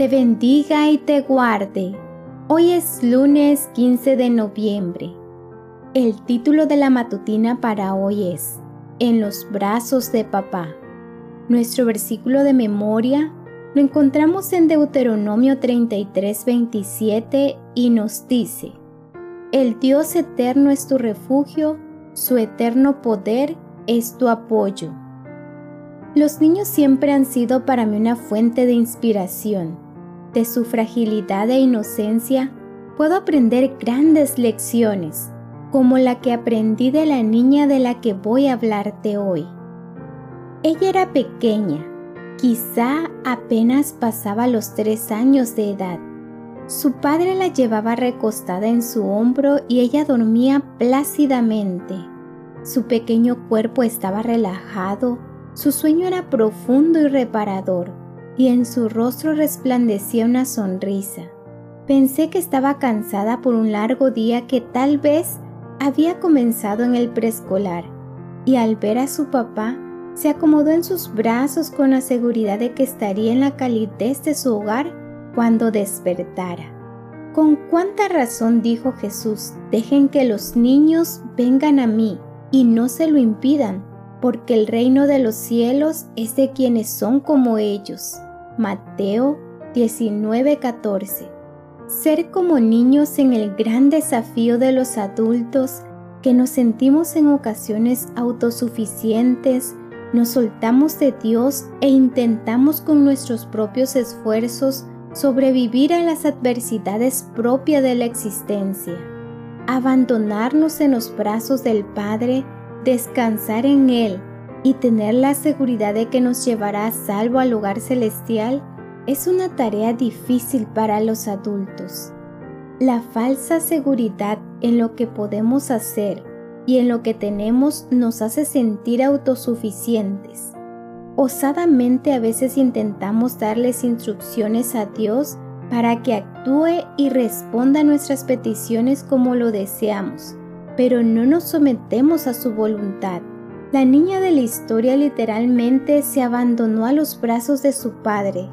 te bendiga y te guarde. Hoy es lunes 15 de noviembre. El título de la matutina para hoy es En los brazos de papá. Nuestro versículo de memoria lo encontramos en Deuteronomio 33, 27 y nos dice, El Dios eterno es tu refugio, su eterno poder es tu apoyo. Los niños siempre han sido para mí una fuente de inspiración. De su fragilidad e inocencia puedo aprender grandes lecciones, como la que aprendí de la niña de la que voy a hablarte hoy. Ella era pequeña, Quizá apenas pasaba los tres años de edad. Su padre la llevaba recostada en su hombro y ella dormía plácidamente. Su pequeño cuerpo estaba relajado, su sueño era profundo y reparador, y en su rostro resplandecía una sonrisa. Pensé que estaba cansada por un largo día que tal vez había comenzado en el preescolar, y al ver a su papá, se acomodó en sus brazos con la seguridad de que estaría en la calidez de su hogar cuando despertara. Con cuánta razón dijo Jesús, dejen que los niños vengan a mí y no se lo impidan, porque el reino de los cielos es de quienes son como ellos. Mateo 19:14. Ser como niños en el gran desafío de los adultos que nos sentimos en ocasiones autosuficientes, nos soltamos de Dios e intentamos con nuestros propios esfuerzos sobrevivir a las adversidades propias de la existencia. Abandonarnos en los brazos del Padre, descansar en Él y tener la seguridad de que nos llevará a salvo al lugar celestial es una tarea difícil para los adultos. La falsa seguridad en lo que podemos hacer y en lo que tenemos nos hace sentir autosuficientes. Osadamente a veces intentamos darles instrucciones a Dios para que actúe y responda a nuestras peticiones como lo deseamos, pero no nos sometemos a su voluntad. La niña de la historia literalmente se abandonó a los brazos de su padre,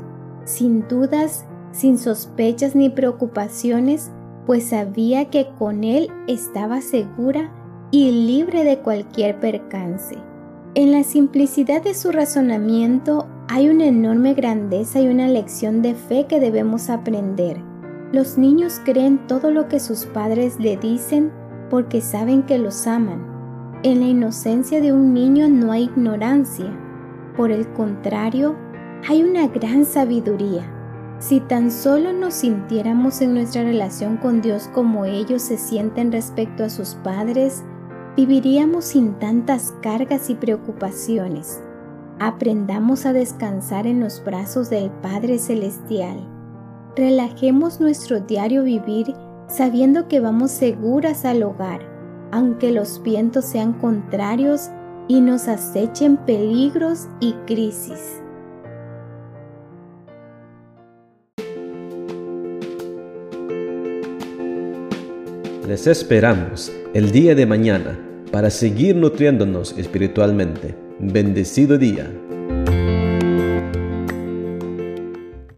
sin dudas, sin sospechas ni preocupaciones, pues sabía que con él estaba segura y libre de cualquier percance. En la simplicidad de su razonamiento hay una enorme grandeza y una lección de fe que debemos aprender. Los niños creen todo lo que sus padres le dicen porque saben que los aman. En la inocencia de un niño no hay ignorancia. Por el contrario, hay una gran sabiduría. Si tan solo nos sintiéramos en nuestra relación con Dios como ellos se sienten respecto a sus padres, viviríamos sin tantas cargas y preocupaciones. Aprendamos a descansar en los brazos del Padre Celestial. Relajemos nuestro diario vivir sabiendo que vamos seguras al hogar, aunque los vientos sean contrarios y nos acechen peligros y crisis. Les esperamos el día de mañana para seguir nutriéndonos espiritualmente. Bendecido día.